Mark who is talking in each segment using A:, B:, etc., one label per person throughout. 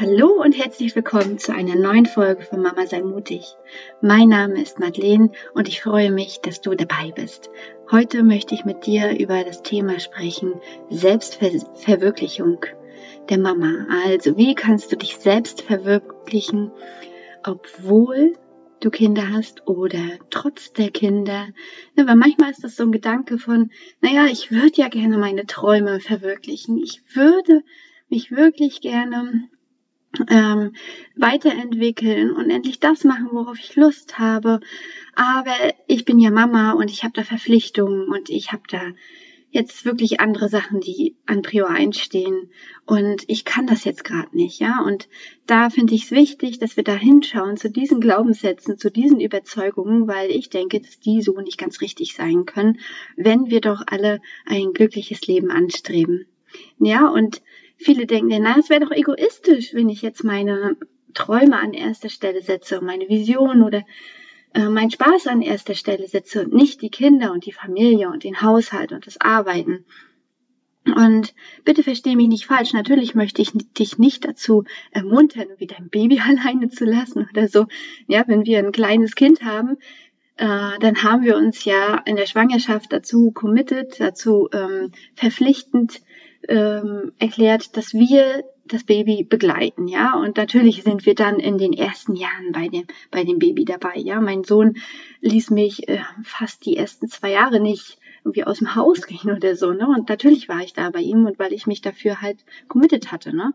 A: Hallo und herzlich willkommen zu einer neuen Folge von Mama sei mutig. Mein Name ist Madeleine und ich freue mich, dass du dabei bist. Heute möchte ich mit dir über das Thema sprechen, Selbstverwirklichung der Mama. Also wie kannst du dich selbst verwirklichen, obwohl du Kinder hast oder trotz der Kinder. Ja, weil manchmal ist das so ein Gedanke von, naja, ich würde ja gerne meine Träume verwirklichen. Ich würde mich wirklich gerne ähm, weiterentwickeln und endlich das machen, worauf ich Lust habe. Aber ich bin ja Mama und ich habe da Verpflichtungen und ich habe da jetzt wirklich andere Sachen, die an Prior einstehen und ich kann das jetzt gerade nicht, ja. Und da finde ich es wichtig, dass wir da hinschauen zu diesen Glaubenssätzen, zu diesen Überzeugungen, weil ich denke, dass die so nicht ganz richtig sein können, wenn wir doch alle ein glückliches Leben anstreben. Ja, und viele denken, na, es wäre doch egoistisch, wenn ich jetzt meine Träume an erster Stelle setze und meine Vision oder äh, mein Spaß an erster Stelle setze und nicht die Kinder und die Familie und den Haushalt und das Arbeiten. Und bitte verstehe mich nicht falsch. Natürlich möchte ich dich nicht dazu ermuntern, wie dein Baby alleine zu lassen oder so. Ja, wenn wir ein kleines Kind haben, äh, dann haben wir uns ja in der Schwangerschaft dazu committed, dazu ähm, verpflichtend ähm, erklärt, dass wir das Baby begleiten, ja. Und natürlich sind wir dann in den ersten Jahren bei dem, bei dem Baby dabei, ja. Mein Sohn ließ mich äh, fast die ersten zwei Jahre nicht irgendwie aus dem Haus gehen oder so, ne. Und natürlich war ich da bei ihm und weil ich mich dafür halt committed hatte, ne.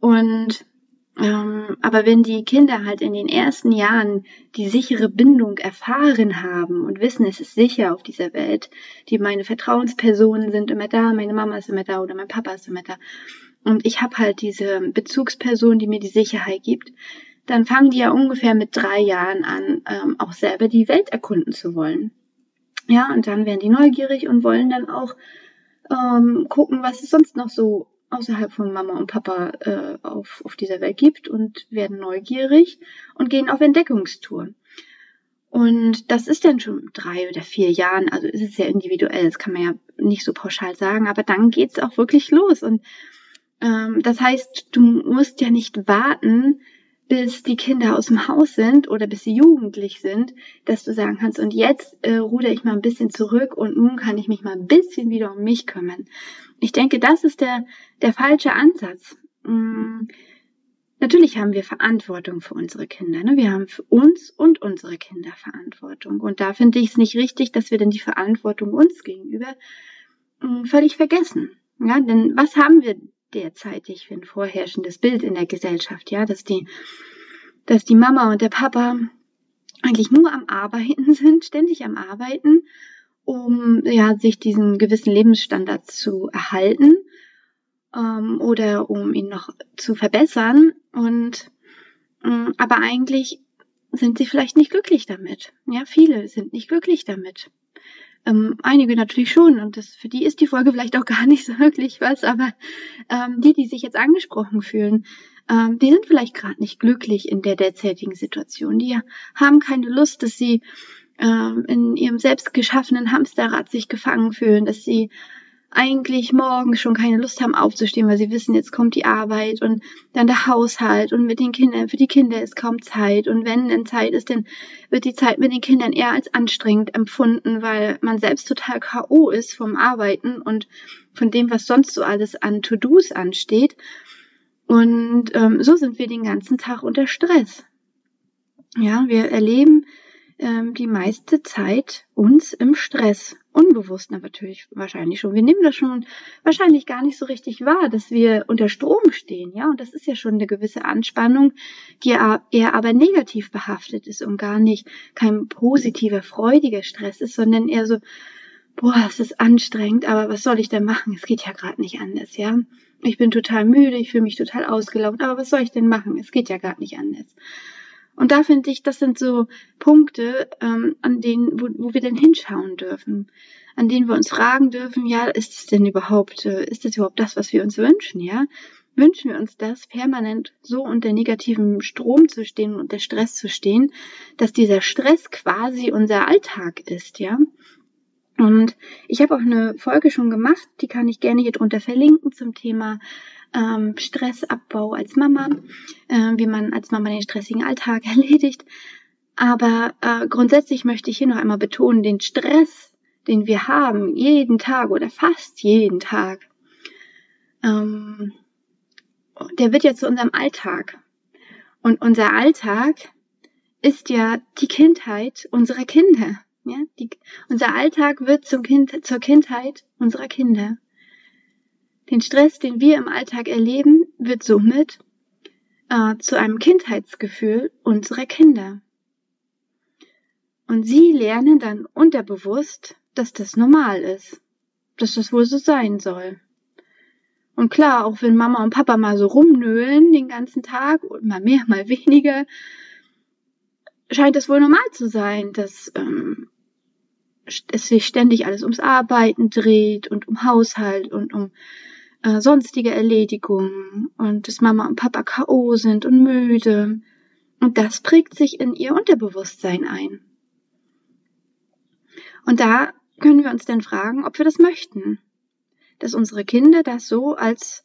A: Und ähm, aber wenn die Kinder halt in den ersten Jahren die sichere Bindung erfahren haben und wissen, es ist sicher auf dieser Welt, die meine Vertrauenspersonen sind immer da, meine Mama ist immer da oder mein Papa ist immer da und ich habe halt diese Bezugsperson, die mir die Sicherheit gibt, dann fangen die ja ungefähr mit drei Jahren an, ähm, auch selber die Welt erkunden zu wollen. Ja, und dann werden die neugierig und wollen dann auch ähm, gucken, was es sonst noch so außerhalb von Mama und Papa äh, auf, auf dieser Welt gibt und werden neugierig und gehen auf Entdeckungstour. Und das ist dann schon drei oder vier Jahren, also ist es sehr individuell, das kann man ja nicht so pauschal sagen, aber dann geht's auch wirklich los. Und ähm, das heißt, du musst ja nicht warten, bis die Kinder aus dem Haus sind oder bis sie jugendlich sind, dass du sagen kannst, und jetzt äh, ruder ich mal ein bisschen zurück und nun kann ich mich mal ein bisschen wieder um mich kümmern. Ich denke, das ist der, der falsche Ansatz. Mhm. Natürlich haben wir Verantwortung für unsere Kinder. Ne? Wir haben für uns und unsere Kinder Verantwortung. Und da finde ich es nicht richtig, dass wir denn die Verantwortung uns gegenüber mh, völlig vergessen. Ja, denn was haben wir derzeitig für ein vorherrschendes Bild in der Gesellschaft, ja, dass die, dass die Mama und der Papa eigentlich nur am Arbeiten sind, ständig am Arbeiten, um ja sich diesen gewissen Lebensstandard zu erhalten ähm, oder um ihn noch zu verbessern und ähm, aber eigentlich sind sie vielleicht nicht glücklich damit. Ja, viele sind nicht glücklich damit. Ähm, einige natürlich schon und das, für die ist die Folge vielleicht auch gar nicht so wirklich was, aber ähm, die, die sich jetzt angesprochen fühlen, ähm, die sind vielleicht gerade nicht glücklich in der derzeitigen Situation. Die haben keine Lust, dass sie ähm, in ihrem selbst geschaffenen Hamsterrad sich gefangen fühlen, dass sie eigentlich morgen schon keine Lust haben aufzustehen, weil sie wissen, jetzt kommt die Arbeit und dann der Haushalt und mit den Kindern, für die Kinder ist kaum Zeit und wenn denn Zeit ist, dann wird die Zeit mit den Kindern eher als anstrengend empfunden, weil man selbst total K.O. ist vom Arbeiten und von dem, was sonst so alles an To-Dos ansteht. Und ähm, so sind wir den ganzen Tag unter Stress. Ja, wir erleben ähm, die meiste Zeit uns im Stress. Unbewusst natürlich wahrscheinlich schon. Wir nehmen das schon wahrscheinlich gar nicht so richtig wahr, dass wir unter Strom stehen, ja. Und das ist ja schon eine gewisse Anspannung, die eher aber negativ behaftet ist und gar nicht kein positiver, freudiger Stress ist, sondern eher so, boah, es ist anstrengend, aber was soll ich denn machen? Es geht ja gerade nicht anders, ja. Ich bin total müde, ich fühle mich total ausgelaugt, aber was soll ich denn machen? Es geht ja gerade nicht anders. Und da finde ich, das sind so Punkte, ähm, an denen, wo, wo wir denn hinschauen dürfen, an denen wir uns fragen dürfen, ja, ist es denn überhaupt, äh, ist das überhaupt das, was wir uns wünschen, ja? Wünschen wir uns das, permanent so unter negativem Strom zu stehen und unter Stress zu stehen, dass dieser Stress quasi unser Alltag ist, ja? Und ich habe auch eine Folge schon gemacht, die kann ich gerne hier drunter verlinken zum Thema ähm, Stressabbau als Mama, äh, wie man als Mama den stressigen Alltag erledigt. Aber äh, grundsätzlich möchte ich hier noch einmal betonen, den Stress, den wir haben, jeden Tag oder fast jeden Tag, ähm, der wird ja zu unserem Alltag. Und unser Alltag ist ja die Kindheit unserer Kinder. Ja, die, unser Alltag wird zum kind, zur Kindheit unserer Kinder. Den Stress, den wir im Alltag erleben, wird somit äh, zu einem Kindheitsgefühl unserer Kinder. Und sie lernen dann unterbewusst, dass das normal ist, dass das wohl so sein soll. Und klar, auch wenn Mama und Papa mal so rumnöhlen den ganzen Tag mal mehr, mal weniger, scheint es wohl normal zu sein, dass ähm, es sich ständig alles ums Arbeiten dreht und um Haushalt und um äh, sonstige Erledigungen und dass Mama und Papa K.O. sind und müde. Und das prägt sich in ihr Unterbewusstsein ein. Und da können wir uns dann fragen, ob wir das möchten. Dass unsere Kinder das so als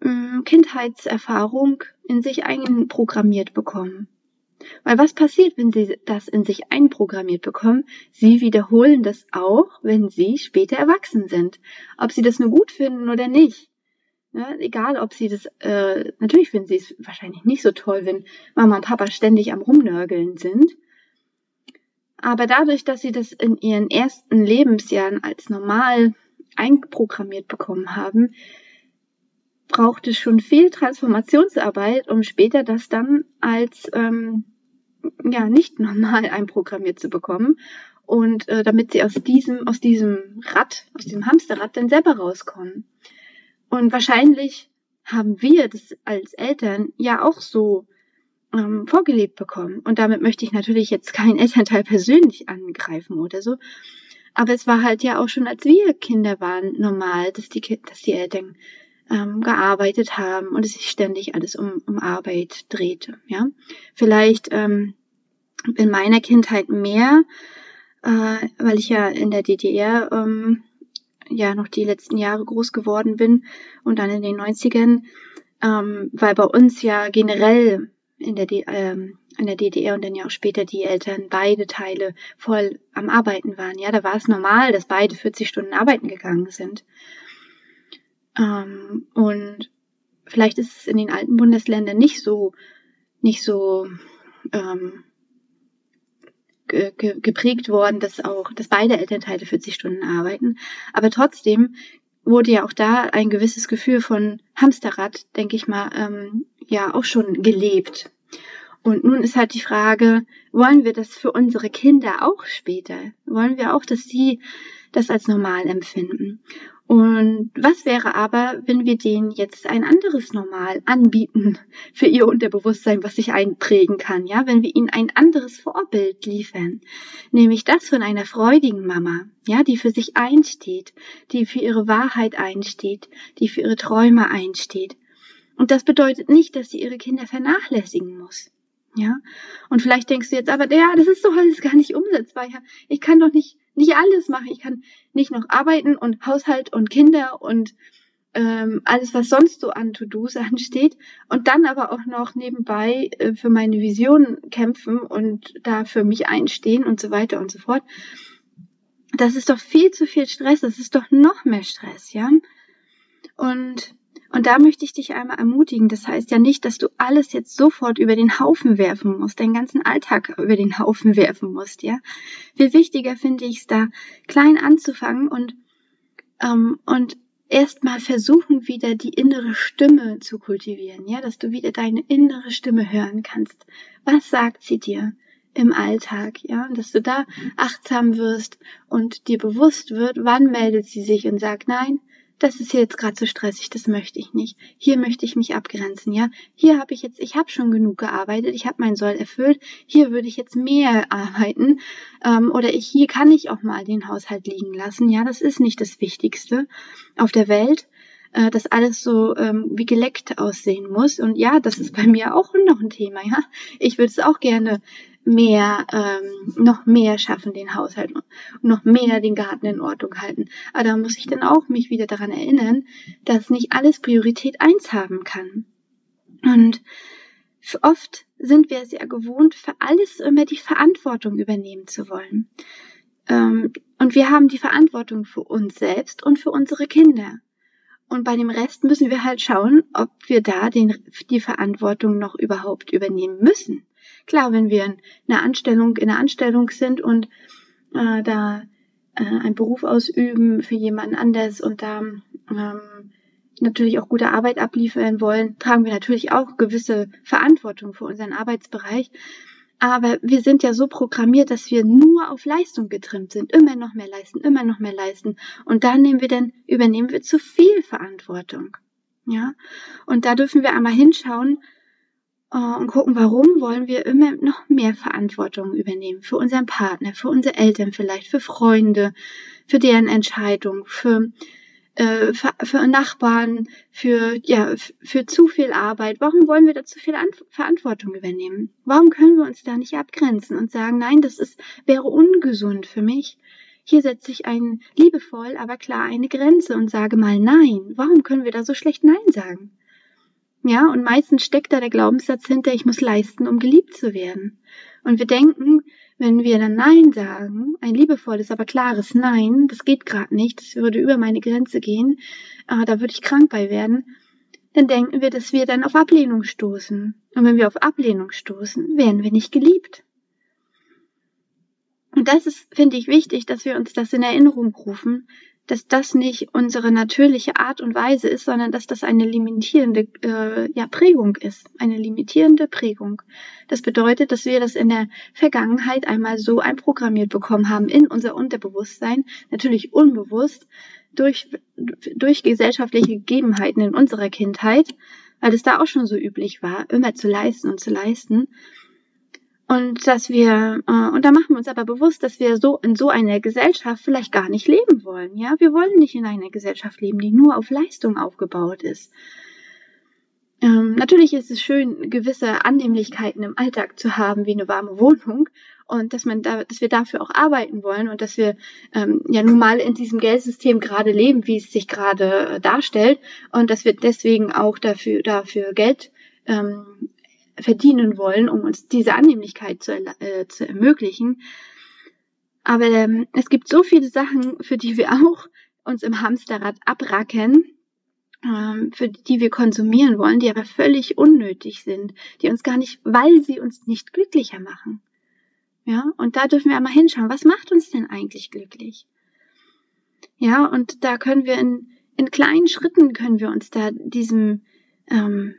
A: äh, Kindheitserfahrung in sich einprogrammiert bekommen. Weil was passiert, wenn sie das in sich einprogrammiert bekommen? Sie wiederholen das auch, wenn sie später erwachsen sind. Ob sie das nur gut finden oder nicht. Ja, egal, ob sie das, äh, natürlich finden sie es wahrscheinlich nicht so toll, wenn Mama und Papa ständig am Rumnörgeln sind. Aber dadurch, dass sie das in ihren ersten Lebensjahren als normal einprogrammiert bekommen haben, braucht es schon viel Transformationsarbeit, um später das dann als ähm, ja nicht normal einprogrammiert zu bekommen und äh, damit sie aus diesem aus diesem Rad, aus dem Hamsterrad dann selber rauskommen. Und wahrscheinlich haben wir das als Eltern ja auch so ähm, vorgelebt bekommen. Und damit möchte ich natürlich jetzt keinen Elternteil persönlich angreifen oder so. Aber es war halt ja auch schon, als wir Kinder waren, normal, dass die, dass die Eltern ähm, gearbeitet haben und es sich ständig alles um, um Arbeit drehte. Ja, vielleicht ähm, in meiner Kindheit mehr, äh, weil ich ja in der DDR ähm, ja noch die letzten Jahre groß geworden bin und dann in den 90ern, ähm, weil bei uns ja generell in der, D ähm, in der DDR und dann ja auch später die Eltern beide Teile voll am Arbeiten waren. Ja, da war es normal, dass beide 40 Stunden arbeiten gegangen sind. Ähm, und vielleicht ist es in den alten Bundesländern nicht so, nicht so ähm, ge geprägt worden, dass auch, dass beide Elternteile 40 Stunden arbeiten. Aber trotzdem wurde ja auch da ein gewisses Gefühl von Hamsterrad, denke ich mal, ähm, ja auch schon gelebt. Und nun ist halt die Frage, wollen wir das für unsere Kinder auch später? Wollen wir auch, dass sie das als normal empfinden? Und was wäre aber, wenn wir denen jetzt ein anderes Normal anbieten für ihr Unterbewusstsein, was sich einprägen kann, ja, wenn wir ihnen ein anderes Vorbild liefern, nämlich das von einer freudigen Mama, ja, die für sich einsteht, die für ihre Wahrheit einsteht, die für ihre Träume einsteht. Und das bedeutet nicht, dass sie ihre Kinder vernachlässigen muss. Ja, und vielleicht denkst du jetzt aber, ja, das ist doch alles gar nicht umsetzbar. Ich kann doch nicht nicht alles machen. Ich kann nicht noch arbeiten und Haushalt und Kinder und ähm, alles, was sonst so an To-Dos ansteht und dann aber auch noch nebenbei äh, für meine Vision kämpfen und da für mich einstehen und so weiter und so fort. Das ist doch viel zu viel Stress. Das ist doch noch mehr Stress, ja. Und und da möchte ich dich einmal ermutigen. Das heißt ja nicht, dass du alles jetzt sofort über den Haufen werfen musst, deinen ganzen Alltag über den Haufen werfen musst, ja. Viel wichtiger finde ich es da, klein anzufangen und, ähm, und erstmal versuchen, wieder die innere Stimme zu kultivieren, ja, dass du wieder deine innere Stimme hören kannst. Was sagt sie dir? im Alltag, ja, dass du da achtsam wirst und dir bewusst wird, wann meldet sie sich und sagt, nein, das ist jetzt gerade so stressig, das möchte ich nicht. Hier möchte ich mich abgrenzen, ja. Hier habe ich jetzt, ich habe schon genug gearbeitet, ich habe mein Soll erfüllt. Hier würde ich jetzt mehr arbeiten ähm, oder ich hier kann ich auch mal den Haushalt liegen lassen. Ja, das ist nicht das Wichtigste auf der Welt äh, dass alles so ähm, wie geleckt aussehen muss. Und ja, das ist bei mir auch noch ein Thema, ja. Ich würde es auch gerne mehr, ähm, noch mehr schaffen den Haushalt und noch mehr den Garten in Ordnung halten. Aber da muss ich dann auch mich wieder daran erinnern, dass nicht alles Priorität eins haben kann. Und oft sind wir es ja gewohnt, für alles immer die Verantwortung übernehmen zu wollen. Ähm, und wir haben die Verantwortung für uns selbst und für unsere Kinder. Und bei dem Rest müssen wir halt schauen, ob wir da den, die Verantwortung noch überhaupt übernehmen müssen. Klar, wenn wir in einer Anstellung, in einer Anstellung sind und äh, da äh, einen Beruf ausüben für jemanden anders und da ähm, natürlich auch gute Arbeit abliefern wollen, tragen wir natürlich auch gewisse Verantwortung für unseren Arbeitsbereich. Aber wir sind ja so programmiert, dass wir nur auf Leistung getrimmt sind. Immer noch mehr leisten, immer noch mehr leisten. Und da nehmen wir dann, übernehmen wir zu viel Verantwortung. Ja. Und da dürfen wir einmal hinschauen und gucken, warum wollen wir immer noch mehr Verantwortung übernehmen. Für unseren Partner, für unsere Eltern vielleicht, für Freunde, für deren Entscheidung, für äh, für, für Nachbarn, für, ja, für zu viel Arbeit. Warum wollen wir da zu viel An Verantwortung übernehmen? Warum können wir uns da nicht abgrenzen und sagen, nein, das ist, wäre ungesund für mich? Hier setze ich ein liebevoll, aber klar eine Grenze und sage mal Nein. Warum können wir da so schlecht Nein sagen? Ja, und meistens steckt da der Glaubenssatz hinter, ich muss leisten, um geliebt zu werden. Und wir denken, wenn wir dann Nein sagen, ein liebevolles, aber klares Nein, das geht gerade nicht, das würde über meine Grenze gehen, äh, da würde ich krank bei werden, dann denken wir, dass wir dann auf Ablehnung stoßen. Und wenn wir auf Ablehnung stoßen, werden wir nicht geliebt. Und das ist, finde ich, wichtig, dass wir uns das in Erinnerung rufen, dass das nicht unsere natürliche Art und Weise ist, sondern dass das eine limitierende äh, ja, Prägung ist, eine limitierende Prägung. Das bedeutet, dass wir das in der Vergangenheit einmal so einprogrammiert bekommen haben in unser Unterbewusstsein, natürlich unbewusst durch, durch gesellschaftliche Gegebenheiten in unserer Kindheit, weil es da auch schon so üblich war, immer zu leisten und zu leisten. Und dass wir, äh, und da machen wir uns aber bewusst, dass wir so in so einer Gesellschaft vielleicht gar nicht leben wollen. Ja, wir wollen nicht in einer Gesellschaft leben, die nur auf Leistung aufgebaut ist. Ähm, natürlich ist es schön, gewisse Annehmlichkeiten im Alltag zu haben, wie eine warme Wohnung und dass man da, dass wir dafür auch arbeiten wollen und dass wir ähm, ja nun mal in diesem Geldsystem gerade leben, wie es sich gerade darstellt und dass wir deswegen auch dafür dafür Geld ähm, verdienen wollen, um uns diese Annehmlichkeit zu, äh, zu ermöglichen. Aber ähm, es gibt so viele Sachen, für die wir auch uns im Hamsterrad abracken, ähm, für die wir konsumieren wollen, die aber völlig unnötig sind, die uns gar nicht, weil sie uns nicht glücklicher machen. Ja, und da dürfen wir einmal hinschauen, was macht uns denn eigentlich glücklich? Ja, und da können wir in, in kleinen Schritten können wir uns da diesem ähm,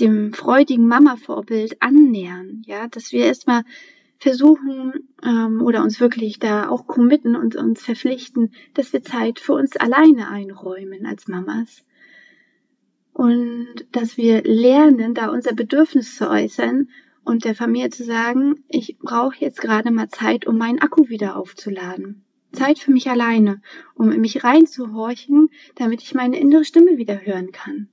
A: dem freudigen Mama-Vorbild annähern, ja, dass wir erstmal versuchen ähm, oder uns wirklich da auch committen und uns verpflichten, dass wir Zeit für uns alleine einräumen als Mamas. Und dass wir lernen, da unser Bedürfnis zu äußern und der Familie zu sagen, ich brauche jetzt gerade mal Zeit, um meinen Akku wieder aufzuladen. Zeit für mich alleine, um in mich reinzuhorchen, damit ich meine innere Stimme wieder hören kann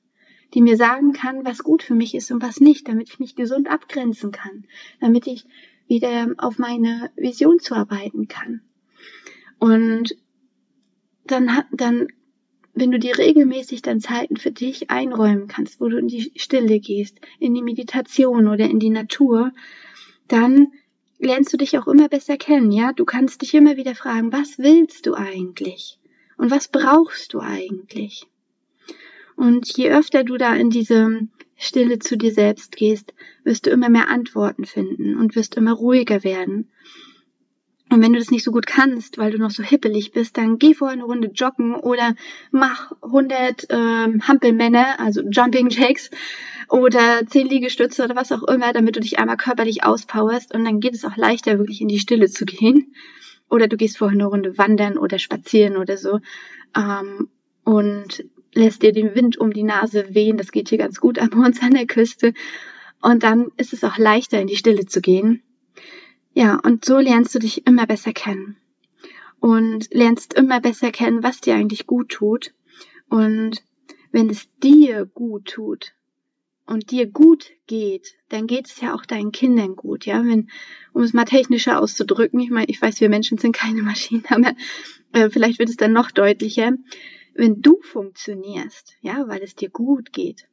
A: die mir sagen kann, was gut für mich ist und was nicht, damit ich mich gesund abgrenzen kann, damit ich wieder auf meine Vision zuarbeiten kann. Und dann, dann, wenn du dir regelmäßig dann Zeiten für dich einräumen kannst, wo du in die Stille gehst, in die Meditation oder in die Natur, dann lernst du dich auch immer besser kennen, ja? Du kannst dich immer wieder fragen, was willst du eigentlich? Und was brauchst du eigentlich? Und je öfter du da in diese Stille zu dir selbst gehst, wirst du immer mehr Antworten finden und wirst immer ruhiger werden. Und wenn du das nicht so gut kannst, weil du noch so hippelig bist, dann geh vorher eine Runde joggen oder mach 100 ähm, Hampelmänner, also Jumping Jacks oder 10 Liegestütze oder was auch immer, damit du dich einmal körperlich auspowerst und dann geht es auch leichter, wirklich in die Stille zu gehen. Oder du gehst vorher eine Runde wandern oder spazieren oder so. Ähm, und lässt dir den Wind um die Nase wehen. Das geht hier ganz gut an uns an der Küste. Und dann ist es auch leichter, in die Stille zu gehen. Ja, und so lernst du dich immer besser kennen. Und lernst immer besser kennen, was dir eigentlich gut tut. Und wenn es dir gut tut und dir gut geht, dann geht es ja auch deinen Kindern gut, ja, wenn, um es mal technischer auszudrücken, ich meine, ich weiß, wir Menschen sind keine Maschinen, aber äh, vielleicht wird es dann noch deutlicher, wenn du funktionierst, ja, weil es dir gut geht,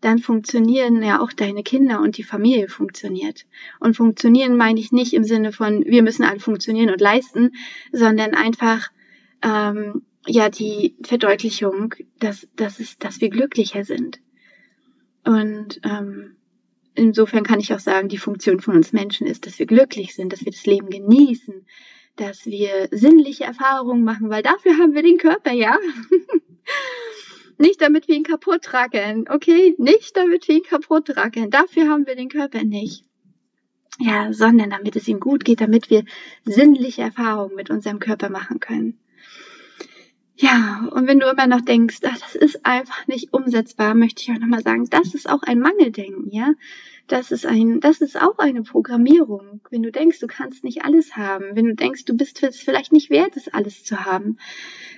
A: dann funktionieren ja auch deine Kinder und die Familie funktioniert. Und funktionieren meine ich nicht im Sinne von, wir müssen alle funktionieren und leisten, sondern einfach, ähm, ja, die Verdeutlichung, dass, dass, es, dass wir glücklicher sind. Und ähm, insofern kann ich auch sagen, die Funktion von uns Menschen ist, dass wir glücklich sind, dass wir das Leben genießen, dass wir sinnliche Erfahrungen machen, weil dafür haben wir den Körper, ja. nicht damit wir ihn kaputt tragen, okay? Nicht damit wir ihn kaputt tragen. Dafür haben wir den Körper nicht. Ja, sondern damit es ihm gut geht, damit wir sinnliche Erfahrungen mit unserem Körper machen können. Ja, und wenn du immer noch denkst, ach, das ist einfach nicht umsetzbar, möchte ich auch nochmal sagen, das ist auch ein Mangeldenken, ja. Das ist ein, das ist auch eine Programmierung. Wenn du denkst, du kannst nicht alles haben, wenn du denkst, du bist es vielleicht nicht wert, es alles zu haben,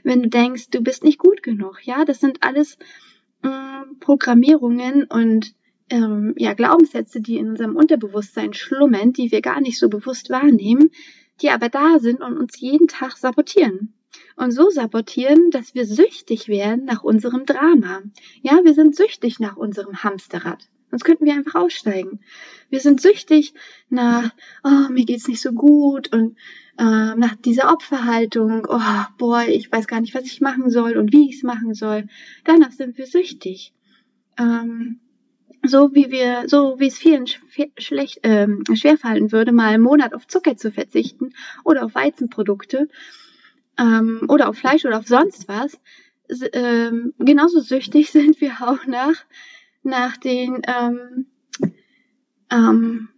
A: wenn du denkst, du bist nicht gut genug, ja, das sind alles ähm, Programmierungen und ähm, ja, Glaubenssätze, die in unserem Unterbewusstsein schlummern, die wir gar nicht so bewusst wahrnehmen, die aber da sind und uns jeden Tag sabotieren und so sabotieren, dass wir süchtig werden nach unserem Drama. Ja, wir sind süchtig nach unserem Hamsterrad. Sonst könnten wir einfach aussteigen. Wir sind süchtig nach, oh, mir geht's nicht so gut und äh, nach dieser Opferhaltung, oh, boah, ich weiß gar nicht, was ich machen soll und wie ich es machen soll. Danach sind wir süchtig. Ähm, so wie wir, so wie es vielen schlecht, ähm, schwerfallen würde, mal einen Monat auf Zucker zu verzichten oder auf Weizenprodukte ähm, oder auf Fleisch oder auf sonst was, ähm, genauso süchtig sind wir auch nach, nach den, ähm, ähm,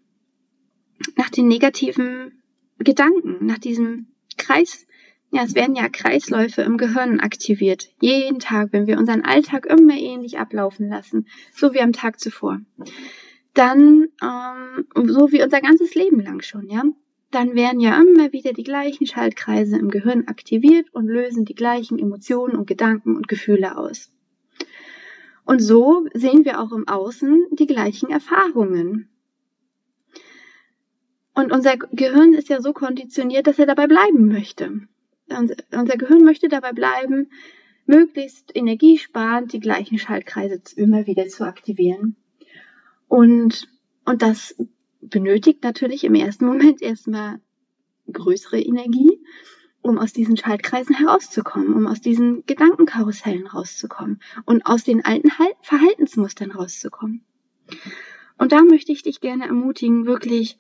A: nach den negativen Gedanken, nach diesem Kreis, ja, es werden ja Kreisläufe im Gehirn aktiviert. Jeden Tag, wenn wir unseren Alltag immer ähnlich ablaufen lassen, so wie am Tag zuvor. Dann, ähm, so wie unser ganzes Leben lang schon, ja dann werden ja immer wieder die gleichen Schaltkreise im Gehirn aktiviert und lösen die gleichen Emotionen und Gedanken und Gefühle aus. Und so sehen wir auch im Außen die gleichen Erfahrungen. Und unser Gehirn ist ja so konditioniert, dass er dabei bleiben möchte. Unser Gehirn möchte dabei bleiben, möglichst energiesparend die gleichen Schaltkreise immer wieder zu aktivieren. Und, und das benötigt natürlich im ersten Moment erstmal größere Energie, um aus diesen Schaltkreisen herauszukommen, um aus diesen Gedankenkarussellen rauszukommen und aus den alten Verhaltensmustern rauszukommen. Und da möchte ich dich gerne ermutigen, wirklich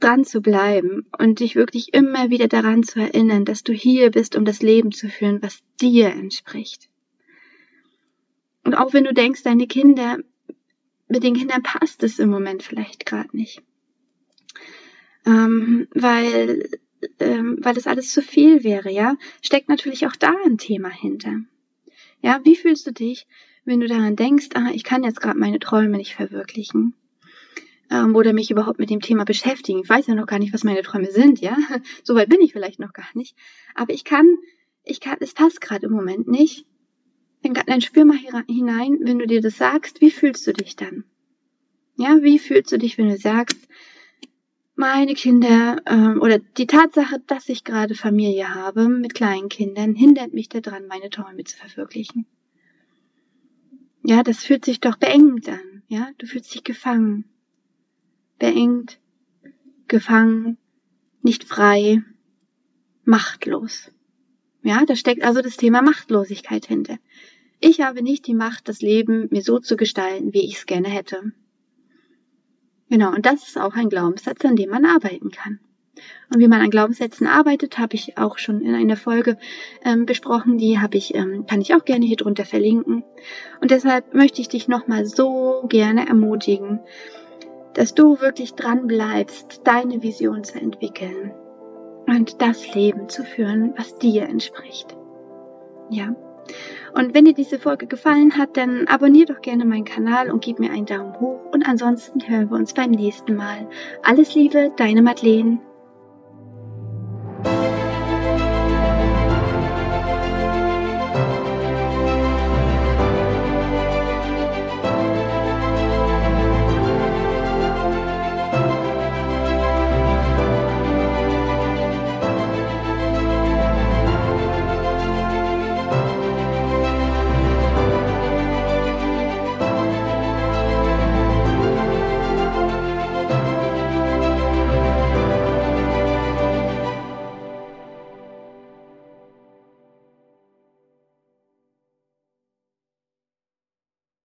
A: dran zu bleiben und dich wirklich immer wieder daran zu erinnern, dass du hier bist, um das Leben zu führen, was dir entspricht. Und auch wenn du denkst, deine Kinder mit den Kindern passt es im Moment vielleicht gerade nicht. Ähm, weil, ähm, weil das alles zu viel wäre, ja, steckt natürlich auch da ein Thema hinter. Ja, wie fühlst du dich, wenn du daran denkst, ah, ich kann jetzt gerade meine Träume nicht verwirklichen? Ähm, oder mich überhaupt mit dem Thema beschäftigen. Ich weiß ja noch gar nicht, was meine Träume sind, ja. Soweit bin ich vielleicht noch gar nicht. Aber ich kann, ich kann, es passt gerade im Moment nicht. Dann spür mal hinein, wenn du dir das sagst, wie fühlst du dich dann? Ja, wie fühlst du dich, wenn du sagst, meine Kinder ähm, oder die Tatsache, dass ich gerade Familie habe mit kleinen Kindern, hindert mich daran, meine Träume zu verwirklichen. Ja, das fühlt sich doch beengt an. Ja, du fühlst dich gefangen, beengt, gefangen, nicht frei, machtlos. Ja, da steckt also das Thema Machtlosigkeit hinter. Ich habe nicht die Macht, das Leben mir so zu gestalten, wie ich es gerne hätte. Genau, und das ist auch ein Glaubenssatz, an dem man arbeiten kann. Und wie man an Glaubenssätzen arbeitet, habe ich auch schon in einer Folge ähm, besprochen. Die habe ich, ähm, kann ich auch gerne hier drunter verlinken. Und deshalb möchte ich dich nochmal so gerne ermutigen, dass du wirklich dran bleibst, deine Vision zu entwickeln und das Leben zu führen, was dir entspricht. Ja. Und wenn dir diese Folge gefallen hat, dann abonnier doch gerne meinen Kanal und gib mir einen Daumen hoch. Und ansonsten hören wir uns beim nächsten Mal. Alles Liebe, deine Madeleine.